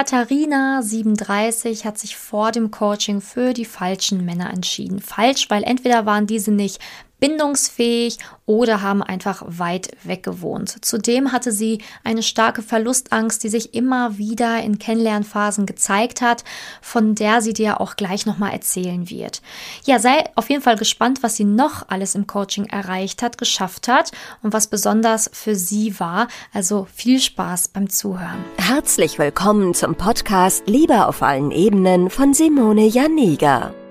Katharina, 37, hat sich vor dem Coaching für die falschen Männer entschieden. Falsch, weil entweder waren diese nicht bindungsfähig oder haben einfach weit weg gewohnt. Zudem hatte sie eine starke Verlustangst, die sich immer wieder in Kennenlernphasen gezeigt hat, von der sie dir auch gleich nochmal erzählen wird. Ja, sei auf jeden Fall gespannt, was sie noch alles im Coaching erreicht hat, geschafft hat und was besonders für sie war. Also viel Spaß beim Zuhören. Herzlich willkommen zum Podcast Liebe auf allen Ebenen von Simone Janiga.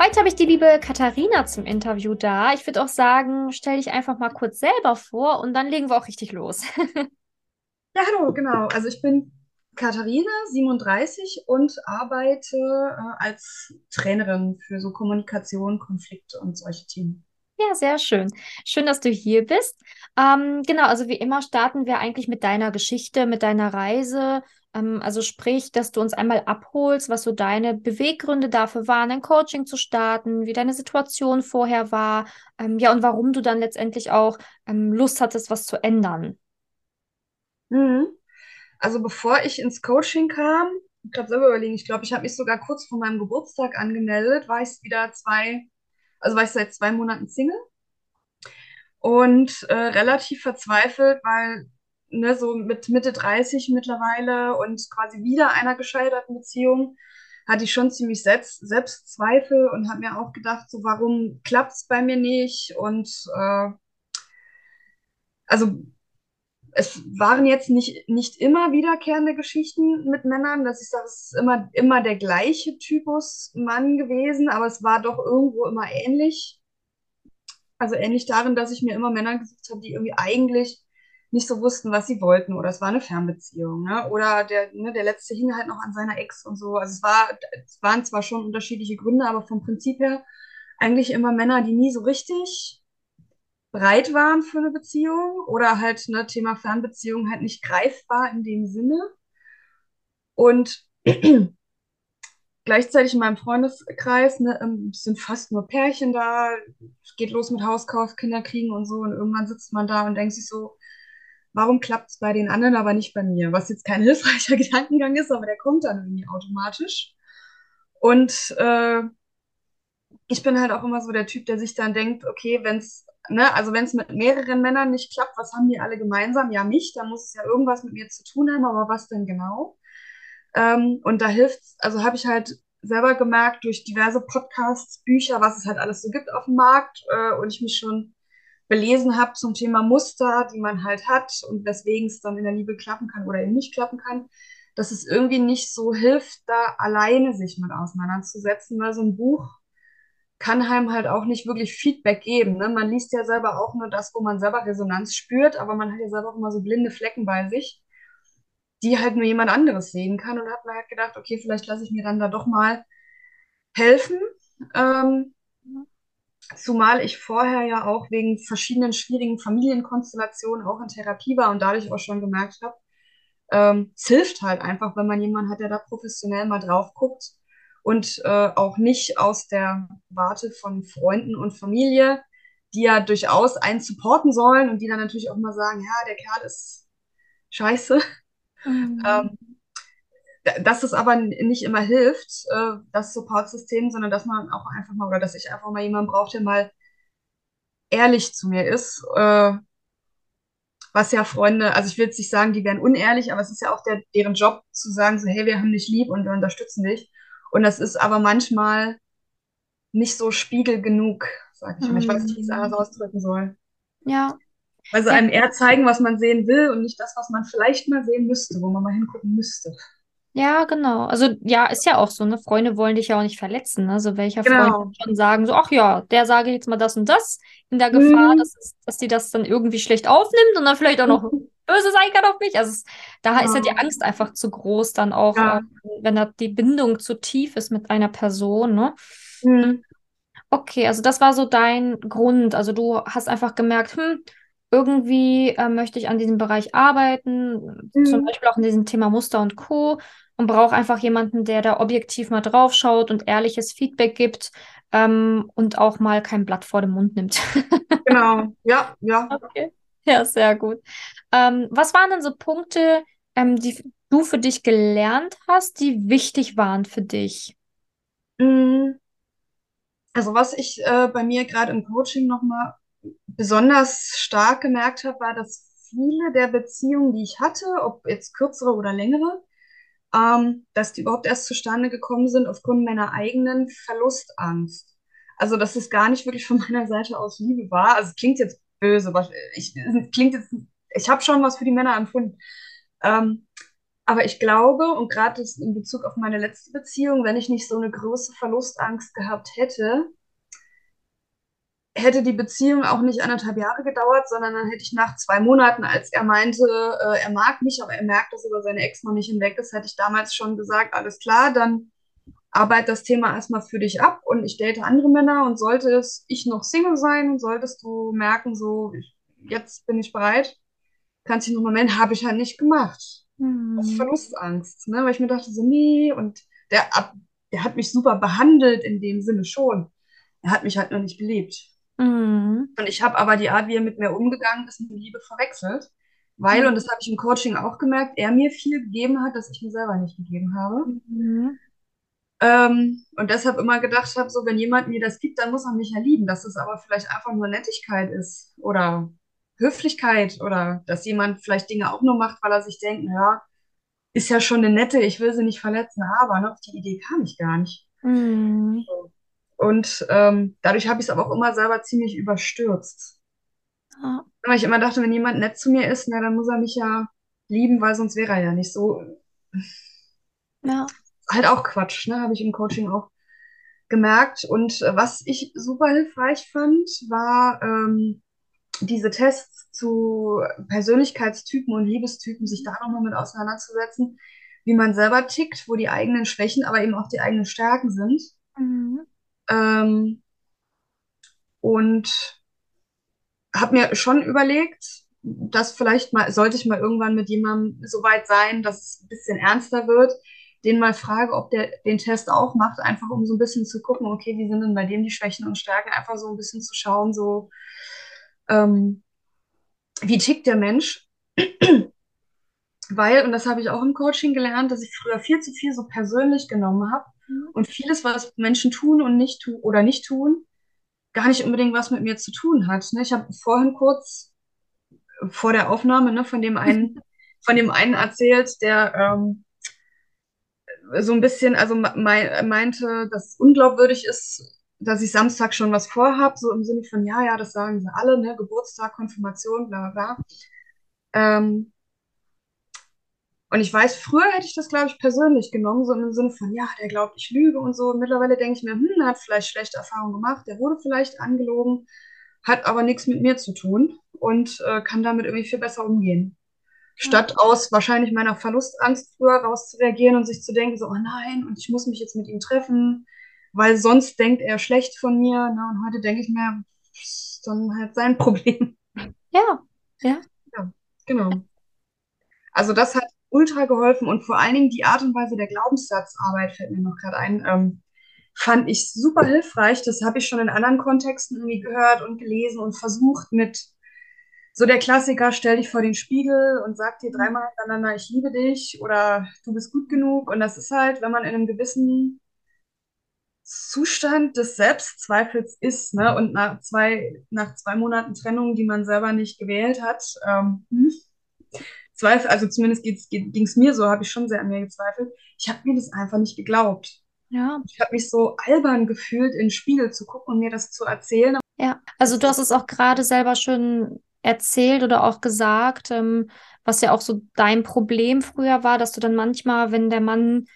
Heute habe ich die liebe Katharina zum Interview da. Ich würde auch sagen, stell dich einfach mal kurz selber vor und dann legen wir auch richtig los. ja, hallo, genau. Also ich bin Katharina, 37 und arbeite äh, als Trainerin für so Kommunikation, Konflikte und solche Themen. Ja, sehr schön. Schön, dass du hier bist. Ähm, genau, also wie immer starten wir eigentlich mit deiner Geschichte, mit deiner Reise. Ähm, also sprich, dass du uns einmal abholst, was so deine Beweggründe dafür waren, ein Coaching zu starten, wie deine Situation vorher war, ähm, ja, und warum du dann letztendlich auch ähm, Lust hattest, was zu ändern. Mhm. Also bevor ich ins Coaching kam, ich glaube selber überlegen, ich glaube, ich habe mich sogar kurz vor meinem Geburtstag angemeldet, war ich wieder zwei, also war ich seit zwei Monaten Single und äh, relativ verzweifelt, weil ne, so mit Mitte 30 mittlerweile und quasi wieder einer gescheiterten Beziehung, hatte ich schon ziemlich Selbst Selbstzweifel und habe mir auch gedacht, so warum klappt es bei mir nicht? Und äh, also es waren jetzt nicht, nicht immer wiederkehrende Geschichten mit Männern, dass ich sage, es ist immer, immer der gleiche Typus Mann gewesen, aber es war doch irgendwo immer ähnlich. Also ähnlich darin, dass ich mir immer Männer gesucht habe, die irgendwie eigentlich nicht so wussten, was sie wollten oder es war eine Fernbeziehung, ne? Oder der, ne, der letzte hing halt noch an seiner Ex und so. Also es war, es waren zwar schon unterschiedliche Gründe, aber vom Prinzip her eigentlich immer Männer, die nie so richtig bereit waren für eine Beziehung oder halt ne, Thema Fernbeziehung halt nicht greifbar in dem Sinne. Und gleichzeitig in meinem Freundeskreis ne, ähm, sind fast nur Pärchen da, geht los mit Hauskauf, Kinder kriegen und so und irgendwann sitzt man da und denkt sich so, warum klappt es bei den anderen, aber nicht bei mir? Was jetzt kein hilfreicher Gedankengang ist, aber der kommt dann irgendwie automatisch. Und äh, ich bin halt auch immer so der Typ, der sich dann denkt, okay, wenn es, ne, also wenn es mit mehreren Männern nicht klappt, was haben die alle gemeinsam? Ja, mich, da muss es ja irgendwas mit mir zu tun haben, aber was denn genau? Ähm, und da hilft, also habe ich halt selber gemerkt durch diverse Podcasts, Bücher, was es halt alles so gibt auf dem Markt äh, und ich mich schon belesen habe zum Thema Muster, die man halt hat und weswegen es dann in der Liebe klappen kann oder eben nicht klappen kann, dass es irgendwie nicht so hilft, da alleine sich mit auseinanderzusetzen, weil so ein Buch kann einem halt auch nicht wirklich Feedback geben. Ne? Man liest ja selber auch nur das, wo man selber Resonanz spürt, aber man hat ja selber auch immer so blinde Flecken bei sich, die halt nur jemand anderes sehen kann und hat mir halt gedacht, okay, vielleicht lasse ich mir dann da doch mal helfen. Ähm, Zumal ich vorher ja auch wegen verschiedenen schwierigen Familienkonstellationen auch in Therapie war und dadurch auch schon gemerkt habe, ähm, es hilft halt einfach, wenn man jemanden hat, der da professionell mal drauf guckt und äh, auch nicht aus der Warte von Freunden und Familie, die ja durchaus einen supporten sollen und die dann natürlich auch mal sagen, ja, der Kerl ist scheiße. Mhm. Ähm, dass es aber nicht immer hilft, äh, das Support-System, sondern dass man auch einfach mal, oder dass ich einfach mal jemanden brauche, der mal ehrlich zu mir ist. Äh, was ja Freunde, also ich will jetzt nicht sagen, die wären unehrlich, aber es ist ja auch der, deren Job zu sagen, so, hey, wir haben dich lieb und wir unterstützen dich. Und das ist aber manchmal nicht so spiegel genug, sag ich mal. Ich weiß nicht, wie ich es anders ausdrücken soll. Ja. Also einem eher zeigen, was man sehen will und nicht das, was man vielleicht mal sehen müsste, wo man mal hingucken müsste. Ja, genau. Also ja, ist ja auch so, ne? Freunde wollen dich ja auch nicht verletzen. Ne? Also welcher Genau. Freund wird schon sagen, so, ach ja, der sage jetzt mal das und das, in der Gefahr, Mhm. dass, es, dass die das dann irgendwie schlecht aufnimmt und dann vielleicht auch noch böse sein kann auf mich. Also es, da ist ja die Genau. Angst einfach zu groß, dann auch, Ja. äh, wenn da die Bindung zu tief ist mit einer Person, ne? Mhm. Okay, also das war so dein Grund. Also du hast einfach gemerkt, hm, irgendwie äh, möchte ich an diesem Bereich arbeiten, zum Mhm. Beispiel auch in diesem Thema Muster und Co. und brauche einfach jemanden, der da objektiv mal drauf schaut und ehrliches Feedback gibt ähm, und auch mal kein Blatt vor den Mund nimmt. Genau. Ja, ja. Okay. Ja, sehr gut. Ähm, was waren denn so Punkte, ähm, die du für dich gelernt hast, die wichtig waren für dich? Mhm. Also was ich äh, bei mir gerade im Coaching nochmal besonders stark gemerkt habe, war, dass viele der Beziehungen, die ich hatte, ob jetzt kürzere oder längere, ähm, dass die überhaupt erst zustande gekommen sind aufgrund meiner eigenen Verlustangst. Also, dass es gar nicht wirklich von meiner Seite aus Liebe war. Also, es klingt jetzt böse, aber ich, klingt jetzt, ich habe schon was für die Männer empfunden. Ähm, aber ich glaube, und gerade in Bezug auf meine letzte Beziehung, wenn ich nicht so eine große Verlustangst gehabt hätte, hätte die Beziehung auch nicht anderthalb Jahre gedauert, sondern dann hätte ich nach zwei Monaten, als er meinte, äh, er mag mich, aber er merkt, dass über seine Ex noch nicht hinweg ist, hätte ich damals schon gesagt, alles klar, dann arbeite das Thema erstmal für dich ab und ich date andere Männer und sollte es ich noch Single sein, solltest du merken, so, jetzt bin ich bereit, kannst dich noch mal melden, habe ich halt nicht gemacht. Aus Hm. Verlustangst, ne? Weil ich mir dachte, so, nee, und der, der hat mich super behandelt in dem Sinne schon. Er hat mich halt noch nicht geliebt. Hm. Und ich habe aber die Art, wie er mit mir umgegangen ist, mit Liebe verwechselt. Weil, und das habe ich im Coaching auch gemerkt, er mir viel gegeben hat, das ich mir selber nicht gegeben habe. Mhm. Ähm, und deshalb immer gedacht habe, so, wenn jemand mir das gibt, dann muss er mich ja lieben. Dass es aber vielleicht einfach nur Nettigkeit ist oder Höflichkeit oder dass jemand vielleicht Dinge auch nur macht, weil er sich denkt, ja, ist ja schon eine nette, ich will sie nicht verletzen, aber ne, auf die Idee kam ich gar nicht. Mhm. Und ähm, dadurch habe ich es aber auch immer selber ziemlich überstürzt. Ja. Weil ich immer dachte, wenn jemand nett zu mir ist, na, dann muss er mich ja lieben, weil sonst wäre er ja nicht so. Ja. Halt auch Quatsch, ne? Habe ich im Coaching auch gemerkt. Und äh, was ich super hilfreich fand, war ähm, diese Tests zu Persönlichkeitstypen und Liebestypen, sich da nochmal mit auseinanderzusetzen, wie man selber tickt, wo die eigenen Schwächen, aber eben auch die eigenen Stärken sind. Mhm. Ähm, und habe mir schon überlegt, dass vielleicht mal, sollte ich mal irgendwann mit jemandem so weit sein, dass es ein bisschen ernster wird, den mal frage, ob der den Test auch macht, einfach um so ein bisschen zu gucken, okay, wie sind denn bei dem die Schwächen und Stärken, einfach so ein bisschen zu schauen, so, ähm, wie tickt der Mensch? Weil, und das habe ich auch im Coaching gelernt, dass ich früher viel zu viel so persönlich genommen habe und vieles, was Menschen tun und nicht tun oder nicht tun, gar nicht unbedingt was mit mir zu tun hat. Ne? Ich habe vorhin kurz vor der Aufnahme ne, von dem einen, von dem einen erzählt, der ähm, so ein bisschen, also mei meinte, dass es unglaubwürdig ist, dass ich Samstag schon was vorhab, so im Sinne von, ja, ja, das sagen sie alle, ne, Geburtstag, Konfirmation, bla bla bla. Ähm, und ich weiß, früher hätte ich das, glaube ich, persönlich genommen, so im Sinne von, ja, der glaubt, ich lüge und so. Mittlerweile denke ich mir, hm, er hat vielleicht schlechte Erfahrungen gemacht, der wurde vielleicht angelogen, hat aber nichts mit mir zu tun und äh, kann damit irgendwie viel besser umgehen. Ja. Statt aus wahrscheinlich meiner Verlustangst früher raus zu reagieren und sich zu denken, so, oh nein, und ich muss mich jetzt mit ihm treffen, weil sonst denkt er schlecht von mir. Ne? Und heute denke ich mir, pff, dann halt sein Problem. Ja. Ja. Ja, genau. Also das hat ultra geholfen und vor allen Dingen die Art und Weise der Glaubenssatzarbeit fällt mir noch gerade ein, ähm, fand ich super hilfreich. Das habe ich schon in anderen Kontexten irgendwie gehört und gelesen und versucht mit so der Klassiker, stell dich vor den Spiegel und sag dir dreimal hintereinander, ich liebe dich oder du bist gut genug. Und das ist halt, wenn man in einem gewissen Zustand des Selbstzweifels ist, ne, und nach zwei, nach zwei Monaten Trennung, die man selber nicht gewählt hat, ähm, hm, Zweifel, also zumindest ging es mir so, habe ich schon sehr an mir gezweifelt. Ich habe mir das einfach nicht geglaubt. Ja. Ich habe mich so albern gefühlt, in den Spiegel zu gucken und mir das zu erzählen. Ja. Also du hast es auch gerade selber schon erzählt oder auch gesagt, ähm, was ja auch so dein Problem früher war, dass du dann manchmal, wenn der Mann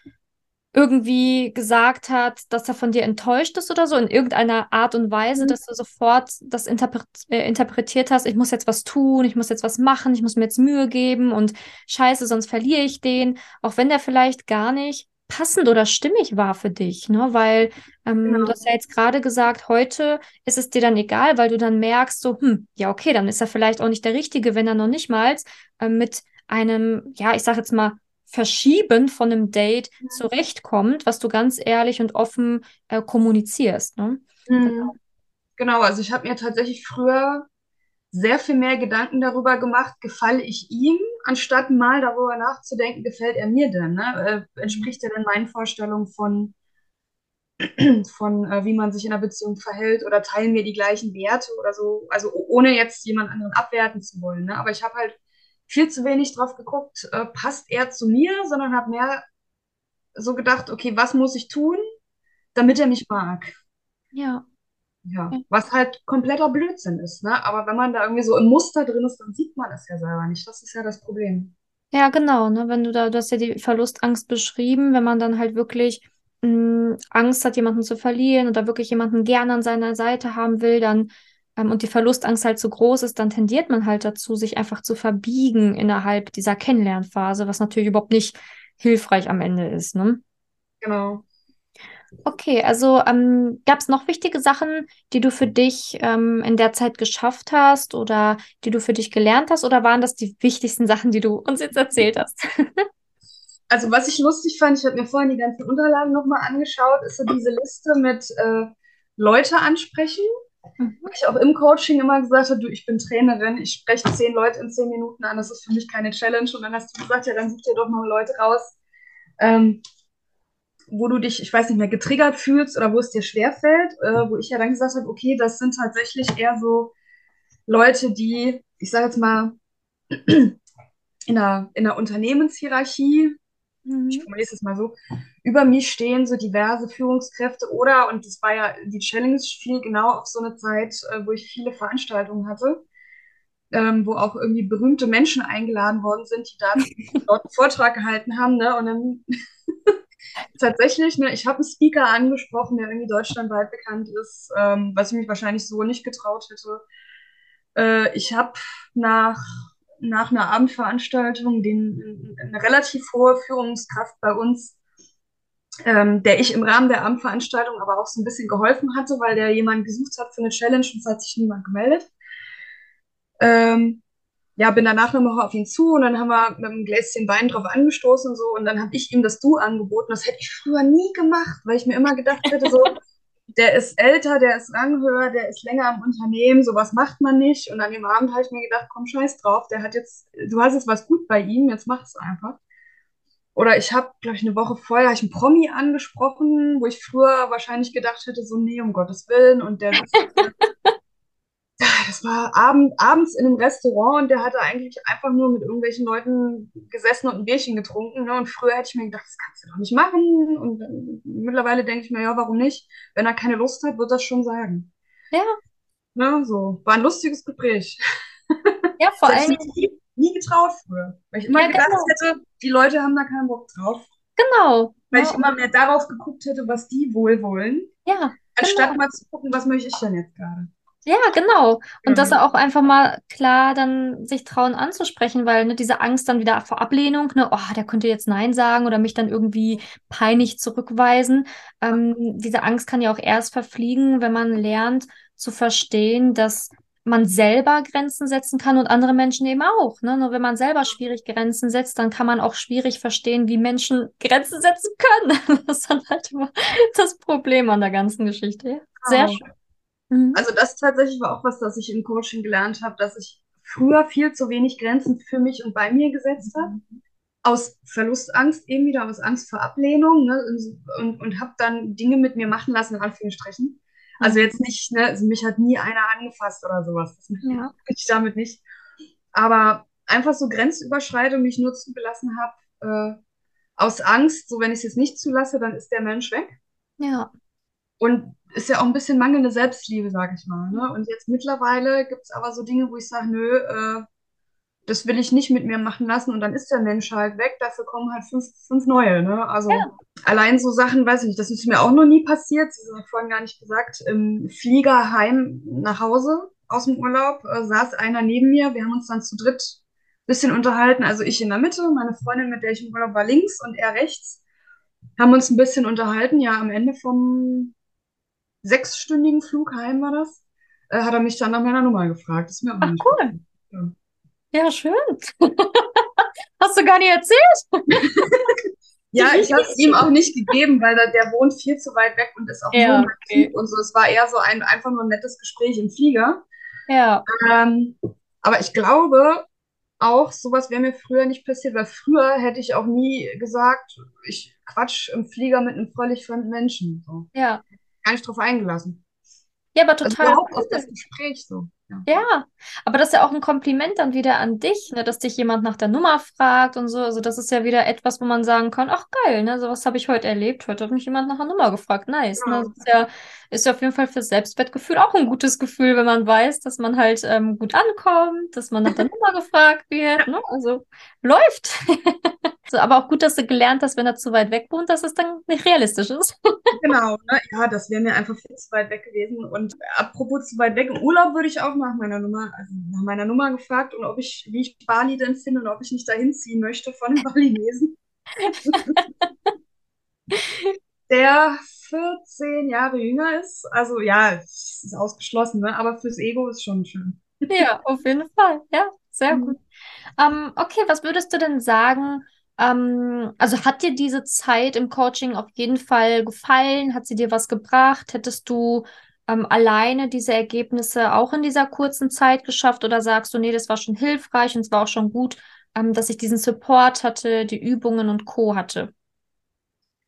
irgendwie gesagt hat, dass er von dir enttäuscht ist oder so, in irgendeiner Art und Weise, Mhm. dass du sofort das interpret äh, interpretiert hast, ich muss jetzt was tun, ich muss jetzt was machen, ich muss mir jetzt Mühe geben und scheiße, sonst verliere ich den, auch wenn der vielleicht gar nicht passend oder stimmig war für dich, ne? Weil ähm, Genau. du hast ja jetzt gerade gesagt, heute ist es dir dann egal, weil du dann merkst, so, hm, ja, okay, dann ist er vielleicht auch nicht der Richtige, wenn er noch nicht mal äh, mit einem, ja, ich sag jetzt mal, Verschieben von einem Date zurechtkommt, was du ganz ehrlich und offen äh, kommunizierst, ne? Mhm. Genau, also ich habe mir tatsächlich früher sehr viel mehr Gedanken darüber gemacht, gefalle ich ihm, anstatt mal darüber nachzudenken, gefällt er mir denn, ne? Äh, entspricht er denn meinen Vorstellungen von, von äh, wie man sich in einer Beziehung verhält oder teilen wir die gleichen Werte oder so, also ohne jetzt jemand anderen abwerten zu wollen, ne? Aber ich habe halt viel zu wenig drauf geguckt, äh, passt er zu mir, sondern habe mehr so gedacht, okay, was muss ich tun, damit er mich mag? Ja. Ja, was halt kompletter Blödsinn ist, ne? Aber wenn man da irgendwie so im Muster drin ist, dann sieht man es ja selber nicht. Das ist ja das Problem. Ja, genau, ne? Wenn du da, du hast ja die Verlustangst beschrieben, wenn man dann halt wirklich mh, Angst hat, jemanden zu verlieren oder wirklich jemanden gerne an seiner Seite haben will, dann und die Verlustangst halt so groß ist, dann tendiert man halt dazu, sich einfach zu verbiegen innerhalb dieser Kennenlernphase, was natürlich überhaupt nicht hilfreich am Ende ist, ne? Genau. Okay, also ähm, gab es noch wichtige Sachen, die du für dich ähm, in der Zeit geschafft hast oder die du für dich gelernt hast, oder waren das die wichtigsten Sachen, die du uns jetzt erzählt hast? Also was ich lustig fand, ich habe mir vorhin die ganzen Unterlagen nochmal angeschaut, ist so diese Liste mit äh, Leute ansprechen. Mhm. Weil ich auch im Coaching immer gesagt habe, du, ich bin Trainerin, ich spreche zehn Leute in zehn Minuten an, das ist für mich keine Challenge. Und dann hast du gesagt, ja, dann such dir doch mal Leute raus, ähm, wo du dich, ich weiß nicht mehr, getriggert fühlst oder wo es dir schwerfällt, äh, wo ich ja dann gesagt habe, okay, das sind tatsächlich eher so Leute, die, ich sage jetzt mal, in einer, in einer Unternehmenshierarchie, ich Mhm. formuliere es mal so, über mich stehen so diverse Führungskräfte oder, und das war ja die Challenge, fiel genau auf so eine Zeit, äh, wo ich viele Veranstaltungen hatte, ähm, wo auch irgendwie berühmte Menschen eingeladen worden sind, die da dort einen Vortrag gehalten haben, ne? Und dann tatsächlich, ne, ich habe einen Speaker angesprochen, der irgendwie deutschlandweit bekannt ist, ähm, was ich mich wahrscheinlich so nicht getraut hätte. Äh, ich habe nach, nach einer Abendveranstaltung den, eine relativ hohe Führungskraft bei uns, ähm, der ich im Rahmen der Abendveranstaltung aber auch so ein bisschen geholfen hatte, weil der jemanden gesucht hat für eine Challenge und es hat sich niemand gemeldet. Ähm, ja, bin danach nochmal auf ihn zu und dann haben wir mit einem Gläschen Wein drauf angestoßen und so und dann habe ich ihm das Du angeboten. Das hätte ich früher nie gemacht, weil ich mir immer gedacht hätte, so, der ist älter, der ist ranghöher, der ist länger im Unternehmen, sowas macht man nicht. Und an dem Abend habe ich mir gedacht, komm, scheiß drauf, der hat jetzt, du hast jetzt was gut bei ihm, jetzt mach es einfach. Oder ich habe, glaube ich, eine Woche vorher ich einen Promi angesprochen, wo ich früher wahrscheinlich gedacht hätte, so, nee, um Gottes Willen. Und der das war abend, abends in einem Restaurant und der hatte eigentlich einfach nur mit irgendwelchen Leuten gesessen und ein Bierchen getrunken. Ne? Und früher hätte ich mir gedacht, das kannst du doch nicht machen. Und mittlerweile denke ich mir, ja, warum nicht? Wenn er keine Lust hat, wird das schon sagen. Ja, Ne? So, war ein lustiges Gespräch. ja, vor Dingen, nie, nie getraut früher. Weil ich immer ja, gedacht genau, hätte, die Leute haben da keinen Bock drauf. genau. Weil Ne? ich immer mehr darauf geguckt hätte, was die wohl wollen, Ja, anstatt genau. mal zu gucken, was möchte ich denn jetzt gerade. Ja, genau. Und dass Ja. er auch einfach mal klar dann sich trauen anzusprechen, weil ne, diese Angst dann wieder vor Ablehnung, ne, oh, der könnte jetzt Nein sagen oder mich dann irgendwie peinlich zurückweisen. Ähm, diese Angst kann ja auch erst verfliegen, wenn man lernt zu verstehen, dass man selber Grenzen setzen kann und andere Menschen eben auch. Ne? Nur wenn man selber schwierig Grenzen setzt, dann kann man auch schwierig verstehen, wie Menschen Grenzen setzen können. Das ist dann halt immer das Problem an der ganzen Geschichte. Sehr Genau. schön. Mhm. Also das tatsächlich war auch was, das ich im Coaching gelernt habe, dass ich früher viel zu wenig Grenzen für mich und bei mir gesetzt habe. Aus Verlustangst, eben wieder aus Angst vor Ablehnung, ne? Und, und habe dann Dinge mit mir machen lassen, in Anführungsstrichen. Also jetzt nicht, ne, also mich hat nie einer angefasst oder sowas. Das Ja. ich damit nicht. Aber einfach so Grenzüberschreitung, die ich nur zugelassen habe, äh, aus Angst, so wenn ich es jetzt nicht zulasse, dann ist der Mensch weg. Ja. Und ist ja auch ein bisschen mangelnde Selbstliebe, sag ich mal. Ne? Und jetzt mittlerweile gibt es aber so Dinge, wo ich sage, nö, äh, das will ich nicht mit mir machen lassen und dann ist der Mensch halt weg, dafür kommen halt fünf, fünf neue. Ne? Also Ja. allein so Sachen, weiß ich nicht, das ist mir auch noch nie passiert, das habe ich vorhin gar nicht gesagt, im Flieger heim nach Hause aus dem Urlaub äh, saß einer neben mir, wir haben uns dann zu dritt ein bisschen unterhalten, also ich in der Mitte, meine Freundin, mit der ich im Urlaub war, links und er rechts. haben uns ein bisschen unterhalten. Ja, am Ende vom sechsstündigen Flug heim war das, äh, hat er mich dann nach meiner Nummer gefragt. Das ist mir auch Ach, nicht cool. passiert. Ja. Schön. Hast du gar nicht erzählt? Ja, ich habe es ihm auch nicht gegeben, weil der, der wohnt viel zu weit weg und ist auch Ja, nur okay. Und so. Es war eher so ein einfach nur ein nettes Gespräch im Flieger. Ja, Ähm, aber ich glaube auch, sowas wäre mir früher nicht passiert, weil früher hätte ich auch nie gesagt, ich quatsch im Flieger mit einem völlig fremden Menschen. So. ja. Gar nicht drauf eingelassen. Ja, aber Also total auf cool. das Gespräch so. Ja. Ja, aber das ist ja auch ein Kompliment dann wieder an dich, ne, dass dich jemand nach der Nummer fragt und so. Also das ist ja wieder etwas, wo man sagen kann, ach geil, ne, sowas habe ich heute erlebt. Heute hat mich jemand nach der Nummer gefragt. Nice, ne? Ja. Das ist ja, ist ja auf jeden Fall für Selbstwertgefühl auch ein gutes Gefühl, wenn man weiß, dass man halt ähm, gut ankommt, dass man nach der Nummer gefragt wird, ne? Also läuft. So, aber auch gut, dass du gelernt hast, wenn er zu weit weg wohnt, dass es dann nicht realistisch ist. Genau, ne? Ja, das wäre mir einfach viel zu weit weg gewesen. Und apropos zu weit weg, im Urlaub würde ich auch nach meiner Nummer, also nach meiner Nummer gefragt und ob ich, wie ich Bali denn finde und ob ich nicht dahin ziehen möchte von den Balinesen. Der 14 Jahre jünger ist. Also ja, es ist ausgeschlossen, ne? Aber fürs Ego ist schon schön. Ja, auf jeden Fall. Ja, sehr Mhm. gut. Ähm, okay, was würdest du denn sagen? Ähm, also hat dir diese Zeit im Coaching auf jeden Fall gefallen? Hat sie dir was gebracht? Hättest du ähm, alleine diese Ergebnisse auch in dieser kurzen Zeit geschafft? Oder sagst du, nee, das war schon hilfreich und es war auch schon gut, ähm, dass ich diesen Support hatte, die Übungen und Co. hatte?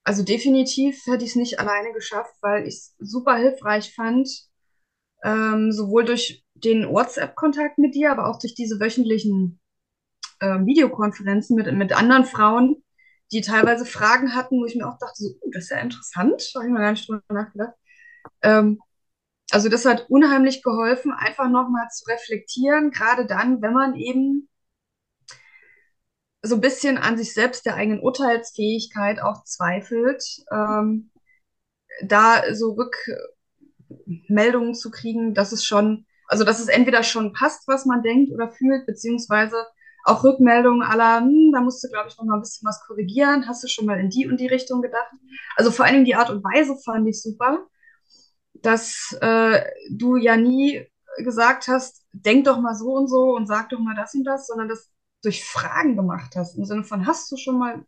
Also definitiv hätte ich es nicht alleine geschafft, weil ich es super hilfreich fand, ähm, sowohl durch den WhatsApp-Kontakt mit dir, aber auch durch diese wöchentlichen ähm, Videokonferenzen mit, mit anderen Frauen, die teilweise Fragen hatten, wo ich mir auch dachte, so, uh, das ist ja interessant, da habe ich mir gar nicht drüber nachgedacht. Ähm, also das hat unheimlich geholfen, einfach nochmal zu reflektieren, gerade dann, wenn man eben so ein bisschen an sich selbst, der eigenen Urteilsfähigkeit auch zweifelt, ähm, da so Rückmeldungen zu kriegen, dass es schon, also dass es entweder schon passt, was man denkt oder fühlt, beziehungsweise auch Rückmeldungen aller, hm, da musst du, glaube ich, noch mal ein bisschen was korrigieren. Hast du schon mal in die und die Richtung gedacht? Also vor allen Dingen die Art und Weise fand ich super, dass äh, du ja nie gesagt hast, denk doch mal so und so und sag doch mal das und das, sondern das durch Fragen gemacht hast. Im Sinne von, hast du schon mal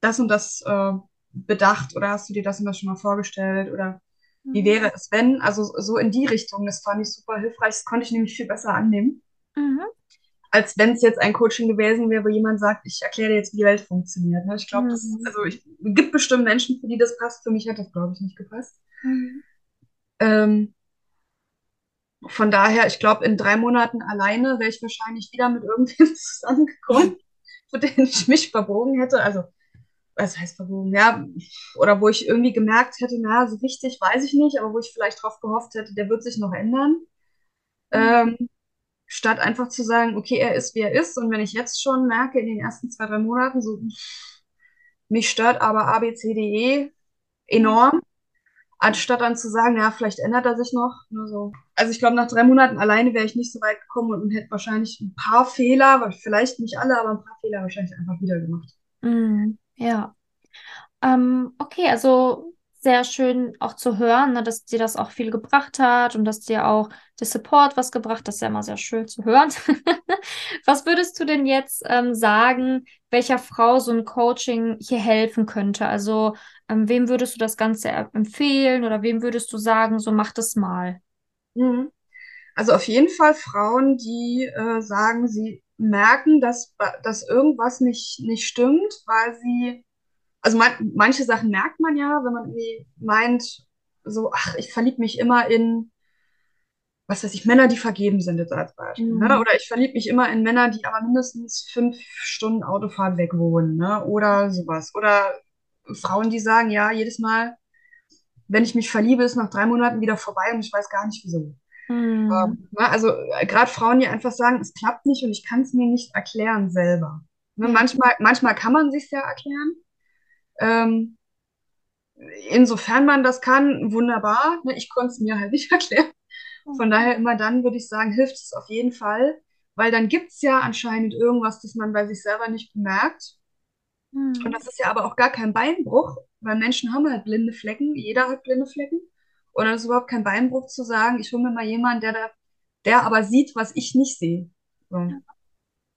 das und das äh, bedacht oder hast du dir das und das schon mal vorgestellt oder wie wäre es, wenn? Also so in die Richtung, das fand ich super hilfreich. Das konnte ich nämlich viel besser annehmen, Mhm. als wenn es jetzt ein Coaching gewesen wäre, wo jemand sagt, ich erkläre dir jetzt, wie die Welt funktioniert. Ne? Ich glaube, das, Mhm. also ich, gibt bestimmt Menschen, für die das passt. Für mich hat das, glaube ich, nicht gepasst. Mhm. Ähm, von daher, ich glaube, in drei Monaten alleine wäre ich wahrscheinlich wieder mit irgendwem zusammengekommen, für den ich mich verbogen hätte. Also, was heißt verbogen? Ja, oder wo ich irgendwie gemerkt hätte, na, so richtig weiß ich nicht, aber wo ich vielleicht drauf gehofft hätte, der wird sich noch ändern. Ähm, statt einfach zu sagen, okay, er ist, wie er ist. Und wenn ich jetzt schon merke, in den ersten zwei, drei Monaten, so, mich stört aber A, B, C, D, E enorm, anstatt dann zu sagen, ja, vielleicht ändert er sich noch. Nur so. Also ich glaube, nach drei Monaten alleine wäre ich nicht so weit gekommen und hätte wahrscheinlich ein paar Fehler, vielleicht nicht alle, aber ein paar Fehler wahrscheinlich einfach wieder gemacht. Mhm. Ja. Ähm, okay, also sehr schön auch zu hören, ne, dass dir das auch viel gebracht hat und dass dir auch der Support was gebracht. Das ist ja immer sehr schön zu hören. Was würdest du denn jetzt ähm, sagen, welcher Frau so ein Coaching hier helfen könnte? Also, ähm, wem würdest du das Ganze e- empfehlen oder wem würdest du sagen, so mach das mal? Mhm. Also auf jeden Fall Frauen, die äh, sagen, sie merken, dass, dass irgendwas nicht, nicht stimmt, weil sie, also man, manche Sachen merkt man ja, wenn man irgendwie meint, so, ach, ich verliebe mich immer in, was weiß ich, Männer, die vergeben sind jetzt als Beispiel. Ne? Mhm. Oder ich verliebe mich immer in Männer, die aber mindestens fünf Stunden Autofahrt weg wohnen. Ne? Oder sowas. Oder Frauen, die sagen, ja, jedes Mal, wenn ich mich verliebe, ist nach drei Monaten wieder vorbei und ich weiß gar nicht wieso. Mhm. Ähm, ne, also äh, gerade Frauen, die einfach sagen, es klappt nicht und ich kann es mir nicht erklären selber. Ne, Ja. manchmal, manchmal kann man sich ja erklären. Ähm, insofern man das kann, wunderbar. Ne, ich konnte es mir halt nicht erklären. Von daher immer dann würde ich sagen, hilft es auf jeden Fall, weil dann gibt es ja anscheinend irgendwas, das man bei sich selber nicht bemerkt. Mhm. Und das ist ja aber auch gar kein Beinbruch, weil Menschen haben halt blinde Flecken, jeder hat blinde Flecken. Und dann ist überhaupt kein Beinbruch zu sagen, ich hole mir mal jemanden, der da, der aber sieht, was ich nicht sehe. So. Ja.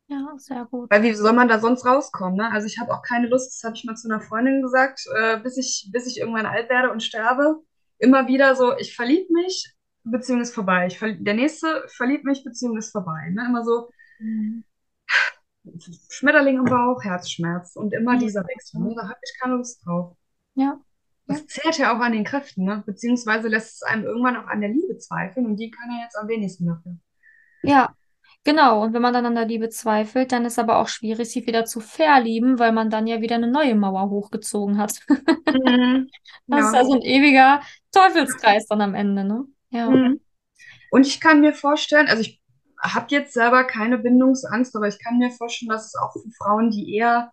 ja. sehr gut. Weil wie soll man da sonst rauskommen? Ne? Also ich habe auch keine Lust, das habe ich mal zu einer Freundin gesagt, äh, bis, ich, bis ich irgendwann alt werde und sterbe, immer wieder so, ich verliebe mich, Beziehung ist vorbei. Ich der nächste verliebt mich, Beziehung ist vorbei. Ne? Immer so mhm. Schmetterling im Bauch, Herzschmerz und immer mhm. dieser Wechsel. Ne? Da habe ich keine Lust drauf. Ja. Das zehrt ja auch an den Kräften, ne? beziehungsweise lässt es einem irgendwann auch an der Liebe zweifeln und die kann ja jetzt am wenigsten dafür. Ja, genau. Und wenn man dann an der Liebe zweifelt, dann ist aber auch schwierig, sie wieder zu verlieben, weil man dann ja wieder eine neue Mauer hochgezogen hat. Mhm. Das ja. ist also ein ewiger Teufelskreis dann am Ende, ne? Ja. Mhm. Und ich kann mir vorstellen, also ich habe jetzt selber keine Bindungsangst, aber ich kann mir vorstellen, dass es auch für Frauen, die eher,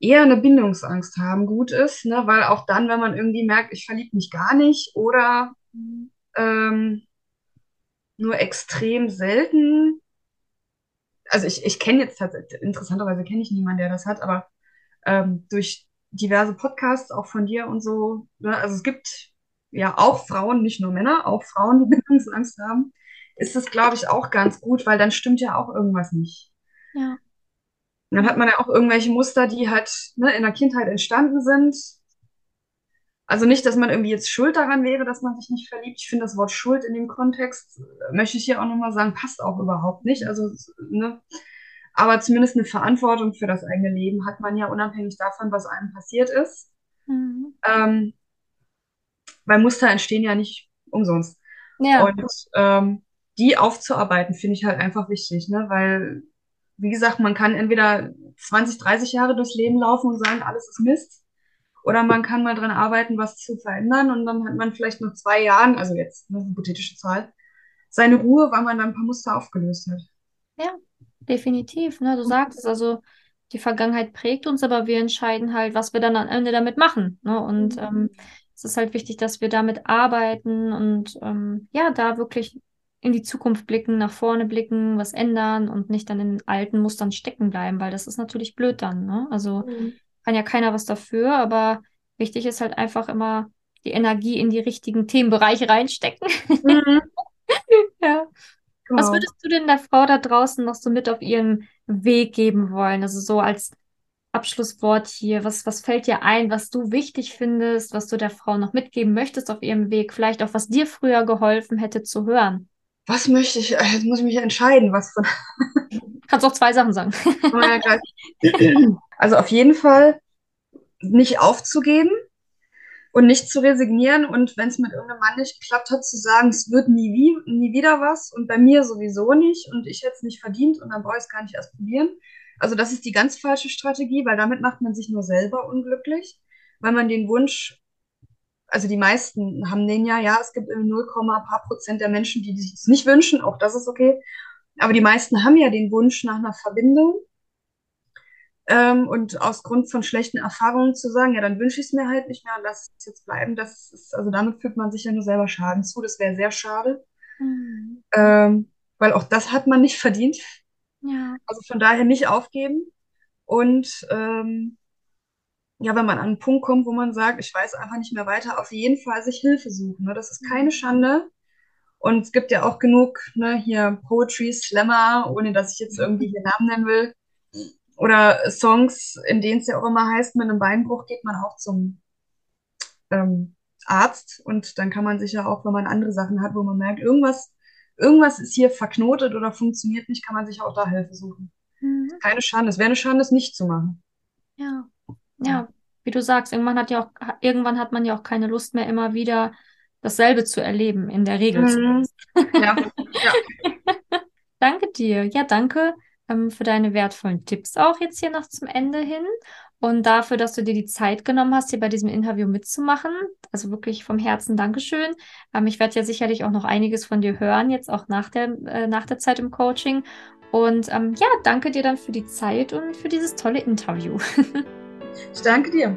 eher eine Bindungsangst haben, gut ist, ne? weil auch dann, wenn man irgendwie merkt, ich verliebe mich gar nicht oder ähm, nur extrem selten, also ich, ich kenne jetzt tatsächlich, interessanterweise kenne ich niemanden, der das hat, aber ähm, durch diverse Podcasts, auch von dir und so, ne? also es gibt ja auch Frauen, nicht nur Männer, auch Frauen, die Bindungsangst haben, ist das, glaube ich, auch ganz gut, weil dann stimmt ja auch irgendwas nicht. Ja. Und dann hat man ja auch irgendwelche Muster, die halt ne, in der Kindheit entstanden sind. Also nicht, dass man irgendwie jetzt schuld daran wäre, dass man sich nicht verliebt. Ich finde das Wort Schuld in dem Kontext, möchte ich hier auch nochmal sagen, passt auch überhaupt nicht. Also, ne, aber zumindest eine Verantwortung für das eigene Leben hat man ja unabhängig davon, was einem passiert ist. Mhm. Ähm, weil Muster entstehen ja nicht umsonst. Ja. Und ähm, die aufzuarbeiten, finde ich halt einfach wichtig, ne? Weil, wie gesagt, man kann entweder 20, 30 Jahre durchs Leben laufen und sagen, alles ist Mist. Oder man kann mal dran arbeiten, was zu verändern und dann hat man vielleicht nach zwei Jahren, also jetzt eine hypothetische Zahl, seine Ruhe, weil man dann ein paar Muster aufgelöst hat. Ja, definitiv. Ne? Du sagst es, also die Vergangenheit prägt uns, aber wir entscheiden halt, was wir dann am Ende damit machen. Ne? Und mhm. ähm, es ist halt wichtig, dass wir damit arbeiten und ähm, ja, da wirklich in die Zukunft blicken, nach vorne blicken, was ändern und nicht dann in alten Mustern stecken bleiben, weil das ist natürlich blöd dann. Ne? Also mhm. kann ja keiner was dafür, aber wichtig ist halt einfach immer die Energie in die richtigen Themenbereiche reinstecken. Mhm. ja. Genau. Was würdest du denn der Frau da draußen noch so mit auf ihren Weg geben wollen? Also so als Abschlusswort hier? Was, was fällt dir ein, was du wichtig findest, was du der Frau noch mitgeben möchtest auf ihrem Weg? Vielleicht auch, was dir früher geholfen hätte zu hören? Was möchte ich? Äh, jetzt muss ich mich entscheiden, was. Kannst auch zwei Sachen sagen. also auf jeden Fall nicht aufzugeben und nicht zu resignieren und wenn es mit irgendeinem Mann nicht geklappt hat, zu sagen, es wird nie, wie, nie wieder was und bei mir sowieso nicht und ich hätte es nicht verdient und dann brauche ich es gar nicht erst probieren. Also das ist die ganz falsche Strategie, weil damit macht man sich nur selber unglücklich, weil man den Wunsch, also die meisten haben den ja, ja, es gibt 0, paar Prozent der Menschen, die sich das nicht wünschen, auch das ist okay, aber die meisten haben ja den Wunsch nach einer Verbindung ähm, und aus Grund von schlechten Erfahrungen zu sagen, ja, dann wünsche ich es mir halt nicht mehr und lass es jetzt bleiben, das ist, also damit führt man sich ja nur selber Schaden zu, das wäre sehr schade, mhm. ähm, weil auch das hat man nicht verdient. Ja. Also von daher nicht aufgeben. Und ähm, ja, wenn man an einen Punkt kommt, wo man sagt, ich weiß einfach nicht mehr weiter, auf jeden Fall sich Hilfe suchen. Ne? Das ist keine mhm. Schande. Und es gibt ja auch genug, ne, hier Poetry Slammer, ohne dass ich jetzt irgendwie den Namen nennen will. Oder Songs, in denen es ja auch immer heißt, mit einem Beinbruch geht man auch zum ähm, Arzt. Und dann kann man sich ja auch, wenn man andere Sachen hat, wo man merkt, irgendwas irgendwas ist hier verknotet oder funktioniert nicht, kann man sich auch da Hilfe suchen. Mhm. Keine Schande. Es wäre eine Schande, es nicht zu machen. Ja. Ja, wie du sagst, irgendwann hat ja auch, irgendwann hat man ja auch keine Lust mehr, immer wieder dasselbe zu erleben, in der Regel. Mhm. Ja. ja. danke dir. Ja, danke ähm, für deine wertvollen Tipps auch jetzt hier noch zum Ende hin und dafür, dass du dir die Zeit genommen hast, hier bei diesem Interview mitzumachen. Also wirklich vom Herzen Dankeschön. Ähm, ich werde ja sicherlich auch noch einiges von dir hören, jetzt auch nach der, äh, nach der Zeit im Coaching. Und ähm, ja, danke dir dann für die Zeit und für dieses tolle Interview. ich danke dir.